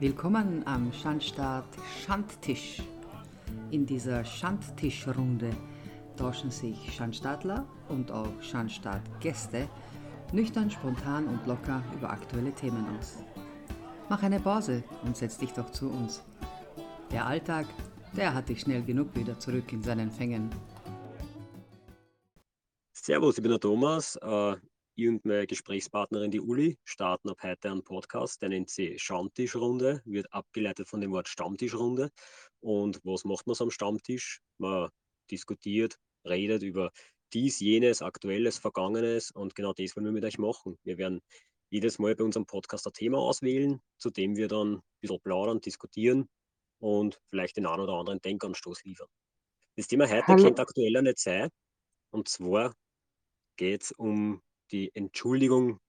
Willkommen am Schandstaat Schandtisch. In dieser Schandtischrunde tauschen sich Schandstaatler und auch Schandstaat-Gäste nüchtern, spontan und locker über aktuelle Themen aus. Mach eine Pause und setz dich doch zu uns. Der Alltag, der hat dich schnell genug wieder zurück in seinen Fängen. Servus, ich bin der Thomas. Meine Gesprächspartnerin, die Uli, starten ab heute einen Podcast, der nennt sich Stammtischrunde, wird abgeleitet von dem Wort Stammtischrunde. Und was macht man so am Stammtisch? Man diskutiert, redet über dies, jenes, Aktuelles, Vergangenes und genau das wollen wir mit euch machen. Wir werden jedes Mal bei unserem Podcast ein Thema auswählen, zu dem wir dann ein bisschen plaudern, diskutieren und vielleicht den einen oder anderen Denkanstoß liefern. Das Thema heute Hallo. könnte aktueller nicht sein. Und zwar geht es um die Entschuldigung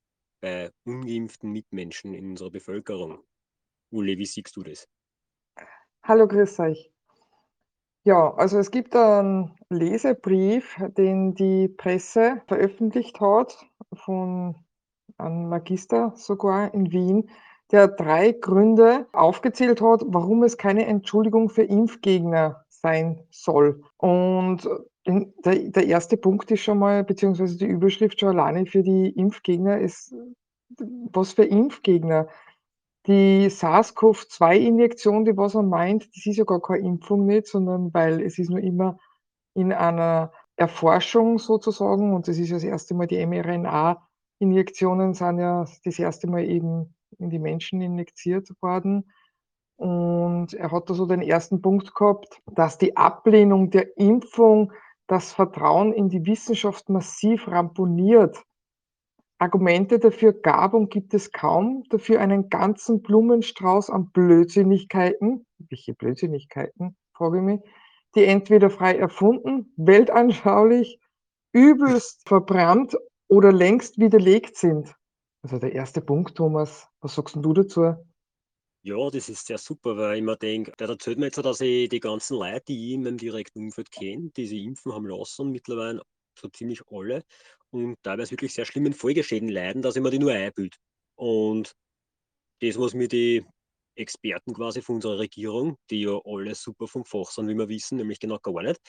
bei ungeimpften Mitmenschen in unserer Bevölkerung. Uli, wie siehst du das? Hallo, grüß euch. Ja, also es gibt einen Leserbrief, den die Presse veröffentlicht hat, von einem Magister sogar in Wien, der drei Gründe aufgezählt hat, warum es keine Entschuldigung für Impfgegner sein soll. Und der, der erste Punkt ist schon mal, beziehungsweise die Überschrift schon alleine für die Impfgegner ist, was für Impfgegner? Die SARS-CoV-2-Injektion, die was er meint, das ist ja gar keine Impfung nicht, sondern weil es ist nur immer in einer Erforschung sozusagen und das ist ja das erste Mal die mRNA-Injektionen sind ja das erste Mal eben in die Menschen injiziert worden. Und er hat da so den ersten Punkt gehabt, dass die Ablehnung der Impfung das Vertrauen in die Wissenschaft massiv ramponiert. Argumente dafür gab und gibt es kaum, dafür einen ganzen Blumenstrauß an Blödsinnigkeiten welche Blödsinnigkeiten, frage ich mich, die entweder frei erfunden, weltanschaulich, übelst verbrannt oder längst widerlegt sind. Also der erste Punkt, Thomas, was sagst du dazu? Ja, das ist sehr super, weil ich mir denke, der erzählt mir jetzt, dass ich die ganzen Leute, die ich in meinem direkten Umfeld kenne, die sich impfen haben lassen, mittlerweile so ziemlich alle und teilweise wirklich sehr schlimmen Folgeschäden leiden, dass ich mir die nur einbilde. Und das, was mir die Experten quasi von unserer Regierung, die ja alle super vom Fach sind, wie wir wissen, nämlich genau gar nicht,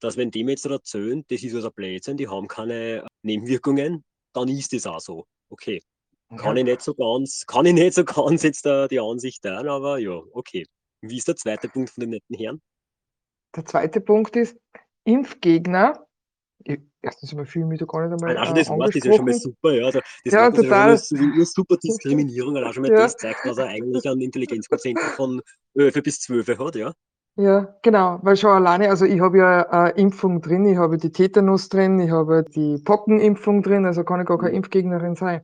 dass wenn die mir jetzt erzählen, das ist also Blödsinn, die haben keine Nebenwirkungen, dann ist das auch so. Okay. Kann ich nicht so ganz, kann ich nicht so ganz jetzt da die Ansicht teilen, aber ja, okay. Wie ist der zweite Punkt von dem netten Herrn? Der zweite Punkt ist, Impfgegner i erstens einmal fühle ich mich da gar nicht einmal, Allein schon äh, das Wort ist ja schon mal super, ja. Da das Ja, Wort ist ja schon total. mal super Diskriminierung. Allein schon mal Ja. das zeigt, dass er eigentlich einen Intelligenzquotienten von 11 bis 12 hat, ja. Ja, genau, weil schon alleine also ich habe ja eine Impfung drin, ich habe die Tetanus drin, ich habe die Pockenimpfung drin, also kann ich gar keine Mhm. Impfgegnerin sein.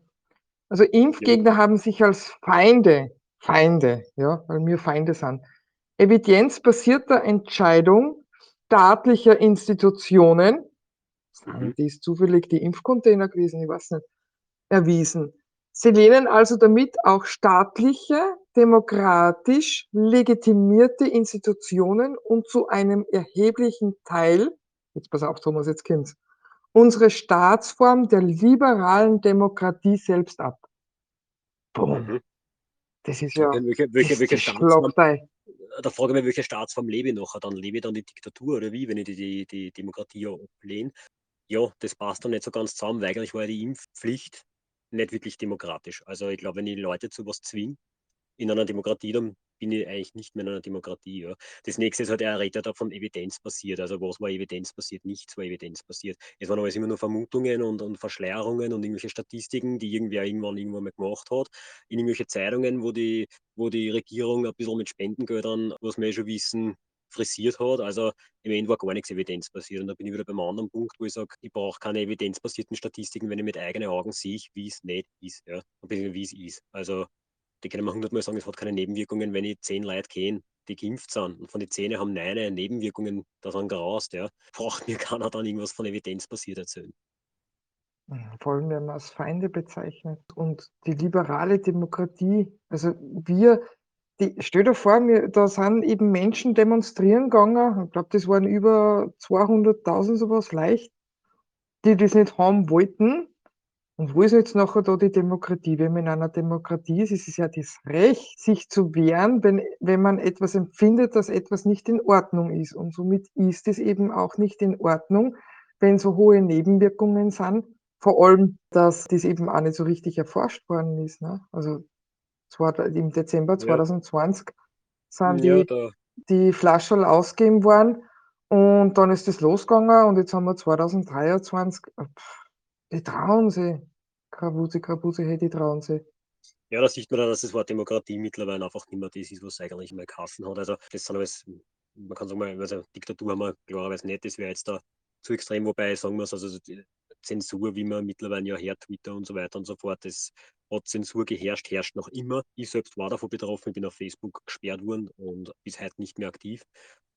Also. Impfgegner haben sich als Feinde Feinde, ja, weil wir Feinde sind, evidenzbasierter Entscheidung staatlicher Institutionen Mhm. sind dies zufällig die Impfcontainer gewesen? Ich weiß nicht. Erwiesen. Sie lehnen also damit auch staatliche, demokratisch legitimierte Institutionen und zu einem erheblichen Teil jetzt pass auf, Thomas, jetzt kommt's, unsere Staatsform der liberalen Demokratie selbst ab. Bum. Mhm. Das ist ja welche welche das welche Staatsform ein. da frage ich mich, welche Staatsform lebe ich nachher dann? Lebe ich dann die Diktatur oder wie, wenn ich die die die Demokratie ja ablehne? Ja, das passt dann nicht so ganz zusammen, weil eigentlich war ja die Impfpflicht nicht wirklich demokratisch. Also, ich glaube, wenn ich Leute zu was zwinge in einer Demokratie, dann bin ich eigentlich nicht mehr in einer Demokratie, ja. Das Nächste ist halt, er redet ja von evidenzbasiert. Also, was war evidenzbasiert? Nichts war evidenzbasiert. Es waren alles immer nur Vermutungen und und Verschleierungen und irgendwelche Statistiken, die irgendwer irgendwann irgendwann mal gemacht hat, in irgendwelche Zeitungen, wo die wo die Regierung ein bisschen mit Spendengeldern, was wir eh schon wissen, frisiert hat. Also, im Endeffekt war gar nichts evidenzbasiert. Und da bin ich wieder beim anderen Punkt, wo ich sage, ich brauche keine evidenzbasierten Statistiken, wenn ich mit eigenen Augen sehe, wie es nicht ist, ja, beziehungsweise wie es ist. Also, die können mir hundertmal sagen, es hat keine Nebenwirkungen, wenn ich 10 Leute kenne, die geimpft sind und von den 10 haben 9 Nebenwirkungen, da sind graust, ja. Braucht mir keiner dann irgendwas von evidenzbasiert erzählen. Hm, vor allem werden wir als Feinde bezeichnet. Und die liberale Demokratie, also wir die stell dir vor, wir da sind eben Menschen demonstrieren gegangen, ich glaube, das waren über 200.000 so was leicht, die das nicht haben wollten. Und wo ist jetzt nachher da die Demokratie? Wenn man in einer Demokratie ist, ist es ja das Recht, sich zu wehren, wenn wenn man etwas empfindet, dass etwas nicht in Ordnung ist. Und somit ist es eben auch nicht in Ordnung, wenn so hohe Nebenwirkungen sind. Vor allem, dass das eben auch nicht so richtig erforscht worden ist, ne? Also, zwar im Dezember Ja. 2020 sind Ja, die da die Flascherl ausgegeben worden und dann ist das losgegangen und jetzt haben wir 2023. Äh, die trauen sich. Grabusi, Grabusi, hey, die trauen sich. Ja, da sieht man dann, dass das Wort Demokratie mittlerweile einfach nicht mehr das ist, was es eigentlich mal geheißen hat. Also das sind alles, man kann sagen, also Diktatur haben wir klarerweise nicht, das wäre jetzt da zu extrem, wobei sagen wir es, also Zensur, wie man mittlerweile ja her, Twitter und so weiter und so fort, das hat Zensur geherrscht, herrscht noch immer. Ich selbst war davon betroffen, bin auf Facebook gesperrt worden und bis heute nicht mehr aktiv.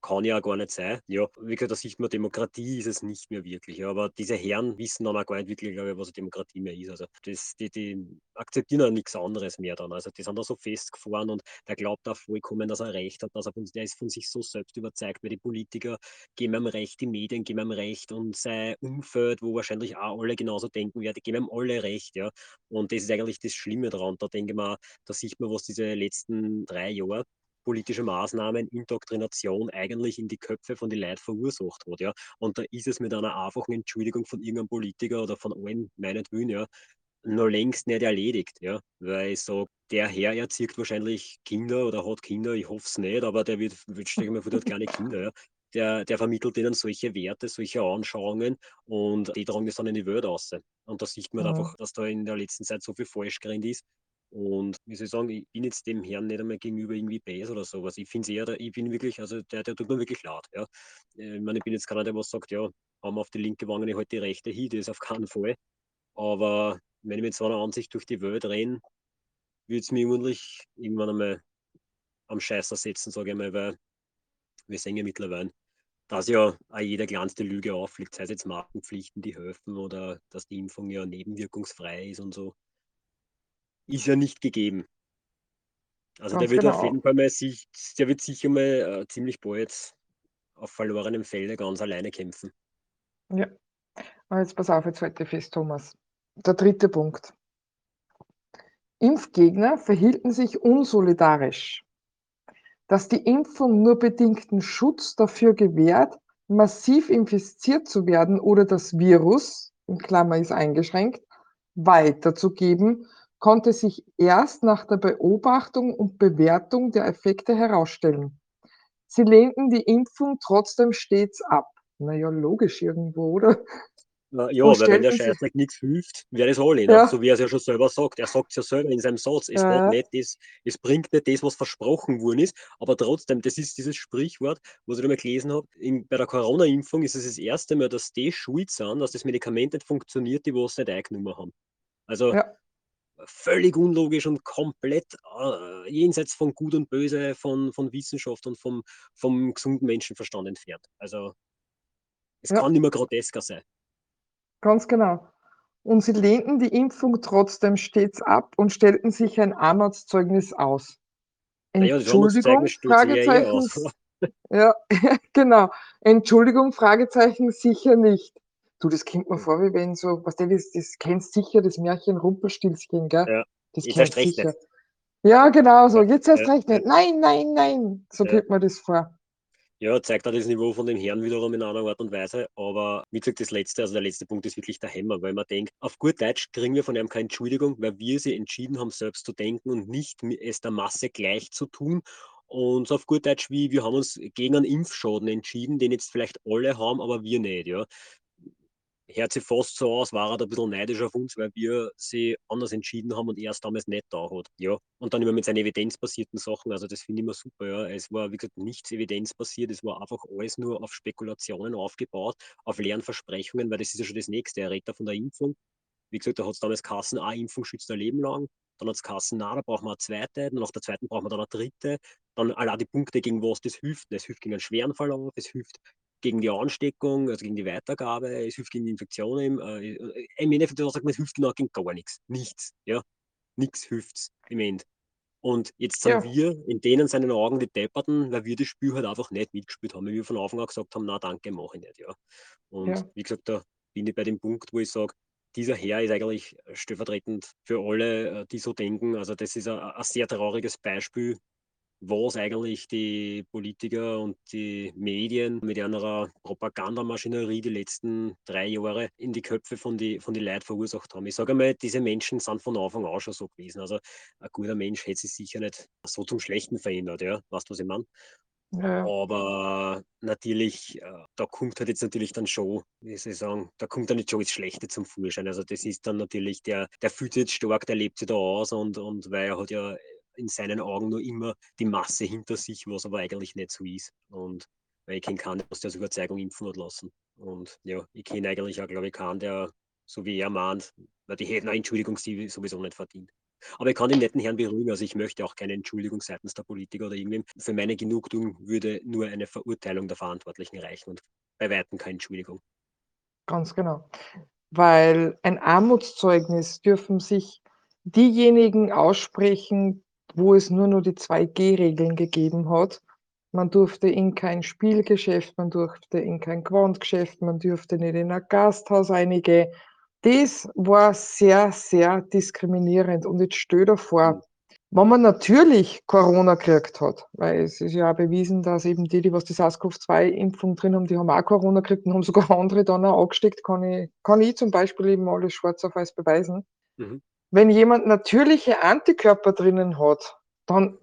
Kann ja auch gar nicht sein. Ja, wie gesagt, da sieht man, Demokratie ist es nicht mehr wirklich. Ja, aber diese Herren wissen dann auch gar nicht wirklich, glaube ich, was Demokratie mehr ist. Also das, die, die akzeptieren auch nichts anderes mehr dann. Also die sind da so festgefahren und der glaubt auch vollkommen, dass er Recht hat, dass er von, der ist von sich so selbst überzeugt, weil die Politiker geben ihm Recht, die Medien geben ihm Recht und sein Umfeld, wo wahrscheinlich auch alle genauso denken werden, geben ihm alle Recht. Ja. Und das ist eigentlich das Schlimme daran. Da denke ich mal, da sieht man, was diese letzten drei Jahre politische Maßnahmen, Indoktrination eigentlich in die Köpfe von den Leuten verursacht hat. Ja. Und da ist es mit einer einfachen Entschuldigung von irgendeinem Politiker oder von allen meinetwillen, ja, noch längst nicht erledigt. Ja. Weil ich sage, der Herr erzieht wahrscheinlich Kinder oder hat Kinder, ich hoffe es nicht, aber der wird, wird stelle mir vor, der hat keine Kinder. Ja. Der, der vermittelt ihnen solche Werte, solche Anschauungen und die tragen das dann in die Welt aus. Und da sieht man Mhm. einfach, dass da in der letzten Zeit so viel falsch gerannt ist. Und wie soll ich sagen, ich bin jetzt dem Herrn nicht einmal gegenüber irgendwie bäs oder sowas. Ich finde es eher, ich bin wirklich, also der, der tut mir wirklich leid. Ja. Äh, Ich meine, ich bin jetzt keiner, der was sagt, ja, haben wir auf die linke Wange ich halt die rechte hin, das auf keinen Fall. Aber wenn ich mit so einer Ansicht durch die Welt renne, würde es mich ordentlich irgendwann einmal am Scheißer setzen, sage ich mal, weil wir sehen ja mittlerweile, dass ja auch jede kleinste Lüge auffliegt, sei es jetzt Markenpflichten, die helfen oder dass die Impfung ja nebenwirkungsfrei ist und so. Ist ja nicht gegeben. Also der Ganz wird auf genau. jeden Fall mal sich, der wird sicher mal äh, ziemlich bald auf verlorenem Felde ganz alleine kämpfen. Ja. Aber jetzt pass auf, jetzt halte ich fest, Thomas. Der dritte Punkt. Impfgegner verhielten sich unsolidarisch. Dass die Impfung nur bedingten Schutz dafür gewährt, massiv infiziert zu werden oder das Virus, in Klammer ist eingeschränkt, weiterzugeben, konnte sich erst nach der Beobachtung und Bewertung der Effekte herausstellen. Sie lehnten die Impfung trotzdem stets ab. Na ja, logisch irgendwo, oder? Äh, ja, weil wenn der Scheißdreck nichts hilft, wer das anlehnen. Ja. So wie er es ja schon selber sagt. Er sagt es ja selber in seinem Satz. Es, Ja, nicht das, es bringt nicht das, was versprochen worden ist, aber trotzdem, das ist dieses Sprichwort, was ich da mal gelesen habe. In, bei der Corona-Impfung ist es das erste Mal, dass die schuld sind, dass das Medikament nicht funktioniert, die was nicht eingenommen haben. Also Ja. völlig unlogisch und komplett äh, jenseits von Gut und Böse, von, von Wissenschaft und vom, vom gesunden Menschenverstand entfernt. Also es Ja. kann nicht mehr grotesker sein. Ganz genau. Und sie lehnten die Impfung trotzdem stets ab und stellten sich ein Armutszeugnis aus. Naja, das Entschuldigung, Armutszeugnis ja eh Fragezeichen, ja, genau. Entschuldigung, Fragezeichen, sicher nicht. Du, das kommt mir vor, wie wenn so weißt du, das das kennst sicher das Märchen Rumpelstilzchen, gell? Ja, Das jetzt kennst sicher. nicht. Ja, genau so. Jetzt erst ja, recht nicht. Nein, nein, nein. So ja. kommt mir das vor. Ja, zeigt auch das Niveau von dem Herrn wiederum in einer Art und Weise. Aber wie gesagt, das letzte, also der letzte Punkt ist wirklich der Hammer, weil man denkt, auf gut Deutsch kriegen wir von ihm keine Entschuldigung, weil wir sie entschieden haben, selbst zu denken und nicht es der Masse gleich zu tun. Und so auf gut Deutsch, wie wir haben uns gegen einen Impfschaden entschieden, den jetzt vielleicht alle haben, aber wir nicht, ja. Hört sich fast so aus, war er da ein bisschen neidisch auf uns, weil wir sie anders entschieden haben und er es damals nicht da hat. Ja. Und dann immer mit seinen evidenzbasierten Sachen, also das finde ich immer super, ja. Es war, wie gesagt, nichts evidenzbasiert, es war einfach alles nur auf Spekulationen aufgebaut, auf leeren Versprechungen, weil das ist ja schon das Nächste. Er redet von der Impfung. Wie gesagt, da hat es damals Kassen, eine Impfung schützt ein Leben lang. Dann hat es Kassen, na, da brauchen wir eine zweite. Und nach der zweiten brauchen wir dann eine dritte. Dann allein die Punkte, gegen was das hilft. Es hilft gegen einen schweren Verlauf, es hilft gegen die Ansteckung, also gegen die Weitergabe, es hilft gegen die Infektionen. Äh, äh, Im Endeffekt sagt man, es hilft genau gegen gar nichts. Nichts. Ja? Nichts hilft im End. Und jetzt sind Ja. wir in denen seinen Augen die Depperten, weil wir das Spiel halt einfach nicht mitgespielt haben, weil wir von Anfang an gesagt haben, na danke, mache ich nicht. Ja. Und Ja. wie gesagt, da bin ich bei dem Punkt, wo ich sage, dieser Herr ist eigentlich stellvertretend für alle, äh, die so denken. Also das ist ein sehr trauriges Beispiel, was eigentlich die Politiker und die Medien mit einer Propagandamaschinerie die letzten drei Jahre in die Köpfe von die, von die Leuten verursacht haben. Ich sage einmal, diese Menschen sind von Anfang an schon so gewesen. Also ein guter Mensch hätte sich sicher nicht so zum Schlechten verändert, ja. Weißt du, was ich meine? Ja. Aber natürlich, äh, da kommt halt jetzt natürlich dann schon, wie soll ich sagen, da kommt dann nicht schon das Schlechte zum Vorschein. Also das ist dann natürlich, der, der fühlt sich jetzt stark, der lebt sich da aus und, und weil er hat ja in seinen Augen nur immer die Masse hinter sich, was aber eigentlich nicht so ist. Und weil ich kenne keinen, der aus Überzeugung impfen hat lassen. Und ja, ich kenne eigentlich auch, glaube ich, keinen, der so wie er mahnt, weil die hätten eine Entschuldigung sowieso nicht verdient. Aber ich kann den netten Herrn beruhigen, also ich möchte auch keine Entschuldigung seitens der Politiker oder irgendwem. Für meine Genugtuung würde nur eine Verurteilung der Verantwortlichen reichen und bei Weitem keine Entschuldigung. Ganz genau. Weil ein Armutszeugnis dürfen sich diejenigen aussprechen, wo es nur noch die 2G-Regeln gegeben hat. Man durfte in kein Spielgeschäft, man durfte in kein Quantgeschäft, man durfte nicht in ein Gasthaus einige. Das war sehr, sehr diskriminierend. Und jetzt stell dir vor, wenn man natürlich Corona gekriegt hat, weil es ist ja auch bewiesen, dass eben die, die was die SARS-CoV-2-Impfung drin haben, die haben auch Corona gekriegt und haben sogar andere dann auch angesteckt, kann ich, kann ich zum Beispiel eben alles schwarz auf weiß beweisen. Mhm. Wenn jemand natürliche Antikörper drinnen hat, dann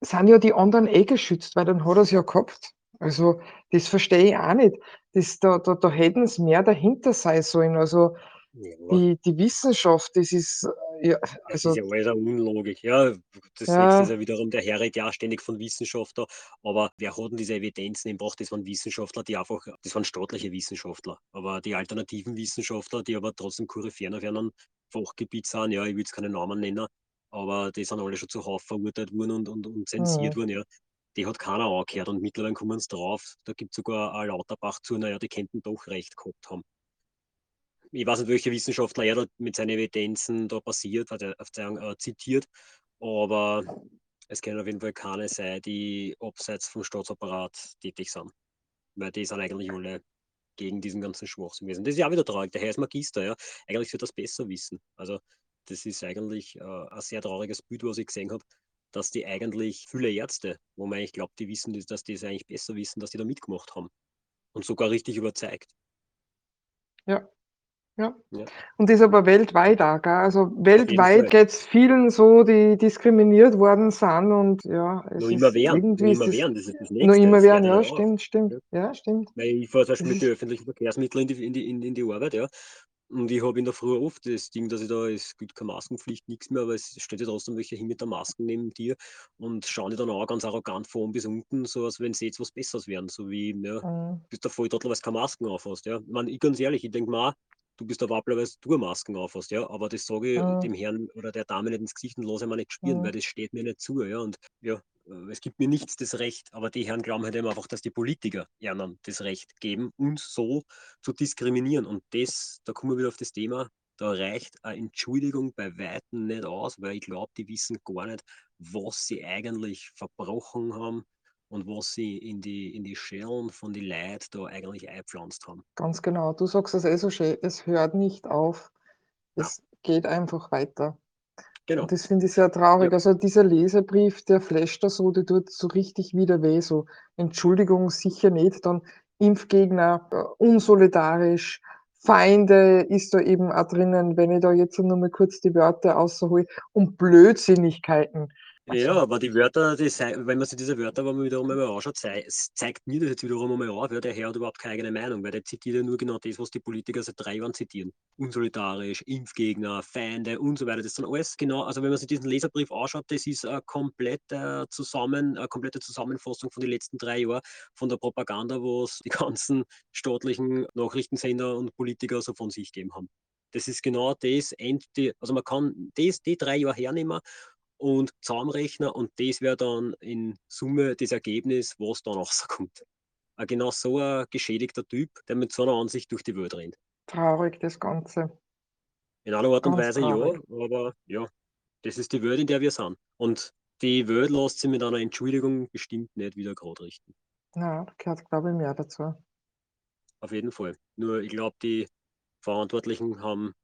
sind ja die anderen eh geschützt, weil dann hat er es ja gehabt. Also, das verstehe ich auch nicht. Das, da, da, da hätten es mehr dahinter sein sollen. Also, Ja, die, die Wissenschaft, das ist, äh, ja, das also, ist ja alles eine Unlogik. Ja, das nächste ist ja, ja wiederum, der Herr ja ständig von Wissenschaftler, aber wer hat denn diese Evidenzen gebracht? Das waren Wissenschaftler, die einfach, das waren staatliche Wissenschaftler. Aber die alternativen Wissenschaftler, die aber trotzdem Koryphäen auf einem Fachgebiet sind, ja, ich will jetzt keine Namen nennen, aber die sind alle schon zuhauf verurteilt worden und, und, und zensiert hm, worden, ja. Die hat keiner angehört und mittlerweile kommen sie drauf. Da gibt es sogar ein Lauterbach zu, naja, die könnten doch recht gehabt haben. Ich weiß nicht, welche Wissenschaftler er da mit seinen Evidenzen da basiert, hat er äh, zitiert, aber es können auf jeden Fall keine sein, die abseits vom Staatsapparat tätig sind. Weil die sind eigentlich alle gegen diesen ganzen Schwachsinn gewesen. Das ist ja auch wieder traurig. Der Herr ist Magister, ja. Eigentlich sollte das besser wissen. Also, das ist eigentlich äh, ein sehr trauriges Bild, was ich gesehen habe, dass die eigentlich viele Ärzte, wo man eigentlich glaubt, die wissen, das- dass die es eigentlich besser wissen, dass die da mitgemacht haben. Und sogar richtig überzeugt. ja, ja. Ja, Und das aber weltweit auch, gell? Also, weltweit Fall. geht's vielen so, die diskriminiert worden sind und ja, es Noch immer ist, werden, noch ist immer werden, das ist das noch Nächste. immer Es hört werden, ja auf. stimmt, stimmt. Ja. Ja, stimmt. Weil ich fahre zum Beispiel mit den ist, öffentlichen Verkehrsmitteln in die, in die, in, in die Arbeit, ja. Und ich habe in der Früh oft das Ding, dass ich da, es gibt keine Maskenpflicht, nichts mehr, aber es steht ja trotzdem welche hin mit der Maske neben dir und schauen die dann auch ganz arrogant von oben bis unten, so als wenn sie jetzt was Besseres wären. So wie, ja, mm, bist der Volltrottel, weil du keine Masken aufhast, ja. Ich meine, ich ganz ehrlich, ich denke mal, du bist der Wappler, weil du Masken aufhast, ja. Aber das sage ich mm, dem Herrn oder der Dame nicht ins Gesicht und lasse ihn mir nicht spüren, weil mm. das steht mir nicht zu, ja. Und ja, äh, es gibt mir nichts das Recht, aber die Herren glauben halt eben einfach, dass die Politiker ihnen das Recht geben, uns so zu diskriminieren. Und das, da kommen wir wieder auf das Thema, da reicht eine Entschuldigung bei Weitem nicht aus, weil ich glaube, die wissen gar nicht, was sie eigentlich verbrochen haben und was sie in die, in die Schellen von den Leuten da eigentlich eingepflanzt haben. Ganz genau. Du sagst es eh so schön, es hört nicht auf. Ja, Es geht einfach weiter. Und genau. das finde ich sehr Ja, traurig. Also dieser Leserbrief, der flasht da so, der tut so richtig wieder weh. So, Entschuldigung, sicher nicht. Dann Impfgegner, äh, unsolidarisch, Feinde ist da eben auch drinnen, wenn ich da jetzt nur mal kurz die Wörter außerhole, und Blödsinnigkeiten. Ja, Also, aber die Wörter, die wenn man sich diese Wörter man wiederum einmal anschaut, zeigt mir das jetzt wiederum einmal auf, ja, der Herr hat überhaupt keine eigene Meinung, weil der zitiert ja nur genau das, was die Politiker seit drei Jahren zitieren. Unsolidarisch, Impfgegner, Feinde und so weiter. Das sind alles genau, also wenn man sich diesen Leserbrief anschaut, das ist eine komplette, zusammen, eine komplette Zusammenfassung von den letzten drei Jahren von der Propaganda, was die ganzen staatlichen Nachrichtensender und Politiker so von sich gegeben haben. Das ist genau das, also man kann das, die drei Jahre hernehmen und zusammenrechnen und das wäre dann in Summe das Ergebnis, was dann rauskommt. Ein genau so ein geschädigter Typ, der mit so einer Ansicht durch die Welt rennt. traurig das Ganze. In einer Art und Ganz Weise ja, aber ja, das ist die Welt, in der wir sind. Und die Welt lässt sich mit einer Entschuldigung bestimmt nicht wieder gerade richten. Ja, gehört, glaube ich, mehr dazu. Auf jeden Fall. Nur ich glaube, die Verantwortlichen haben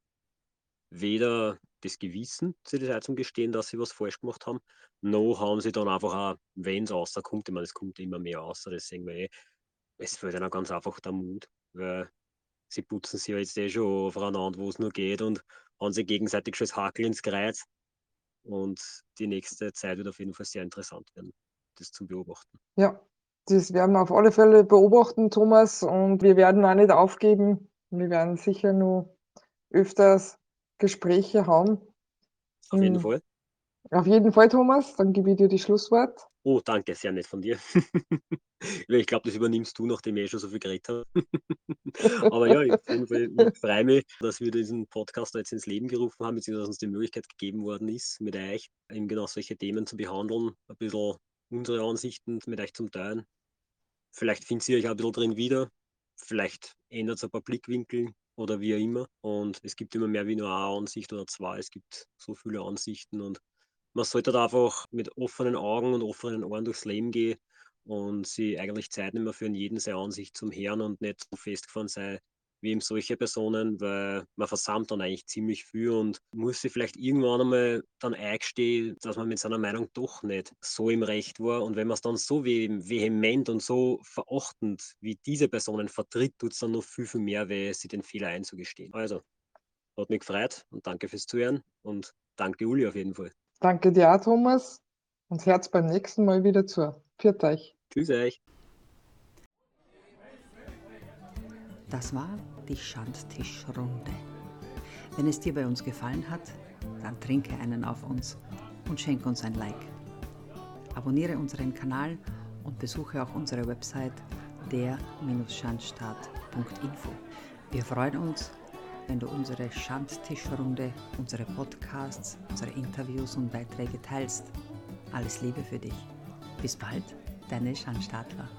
weder das Gewissen Zeit zum Gestehen, dass sie was falsch gemacht haben, noch haben sie dann einfach auch, wenn es rauskommt, ich meine, es kommt immer mehr raus, das sehen wir eh, es fällt ihnen ganz einfach der Mut, weil sie putzen sich ja jetzt eh schon aufeinander, wo es nur geht und haben sich gegenseitig schon das Hakel ins Kreuz. Und die nächste Zeit wird auf jeden Fall sehr interessant werden, das zu beobachten. Ja, das werden wir auf alle Fälle beobachten, Thomas, und wir werden auch nicht aufgeben. Wir werden sicher nur öfters Gespräche haben. Auf jeden Hm, Fall. auf jeden Fall, Thomas, dann gebe ich dir die Schlusswort. Oh, danke, sehr nett von dir. Ich glaube, das übernimmst du, nachdem ich eh schon so viel geredet habe. Aber ja, ich, auf jeden Fall, freue mich, dass wir diesen Podcast jetzt ins Leben gerufen haben, beziehungsweise uns die Möglichkeit gegeben worden ist, mit euch eben genau solche Themen zu behandeln, ein bisschen unsere Ansichten mit euch zum Teilen. Vielleicht findet ihr euch auch ein bisschen drin wieder, vielleicht ändert es ein paar Blickwinkel oder wie auch immer. Und es gibt immer mehr wie nur eine Ansicht oder zwei. Es gibt so viele Ansichten und man sollte da einfach mit offenen Augen und offenen Ohren durchs Leben gehen und sie eigentlich Zeit nehmen für jeden seine Ansicht zum Herrn und nicht so festgefahren sein wie eben solche Personen, weil man versammelt dann eigentlich ziemlich viel und muss sich vielleicht irgendwann einmal dann eingestehen, dass man mit seiner Meinung doch nicht so im Recht war. Und wenn man es dann so vehement und so verachtend wie diese Personen vertritt, tut es dann noch viel, viel mehr weh, sich den Fehler einzugestehen. Also, hat mich gefreut und danke fürs Zuhören und danke Uli auf jeden Fall. Danke dir auch, Thomas, und Herz beim nächsten Mal wieder zu. Pfiat euch. Tschüss euch. Das war die Schandtischrunde. Wenn es dir bei uns gefallen hat, dann trinke einen auf uns und schenke uns ein Like. Abonniere unseren Kanal und besuche auch unsere Website der-schandstaat.info. Wir freuen uns, wenn du unsere Schandtischrunde, unsere Podcasts, unsere Interviews und Beiträge teilst. Alles Liebe für dich. Bis bald, deine Schandstaatler.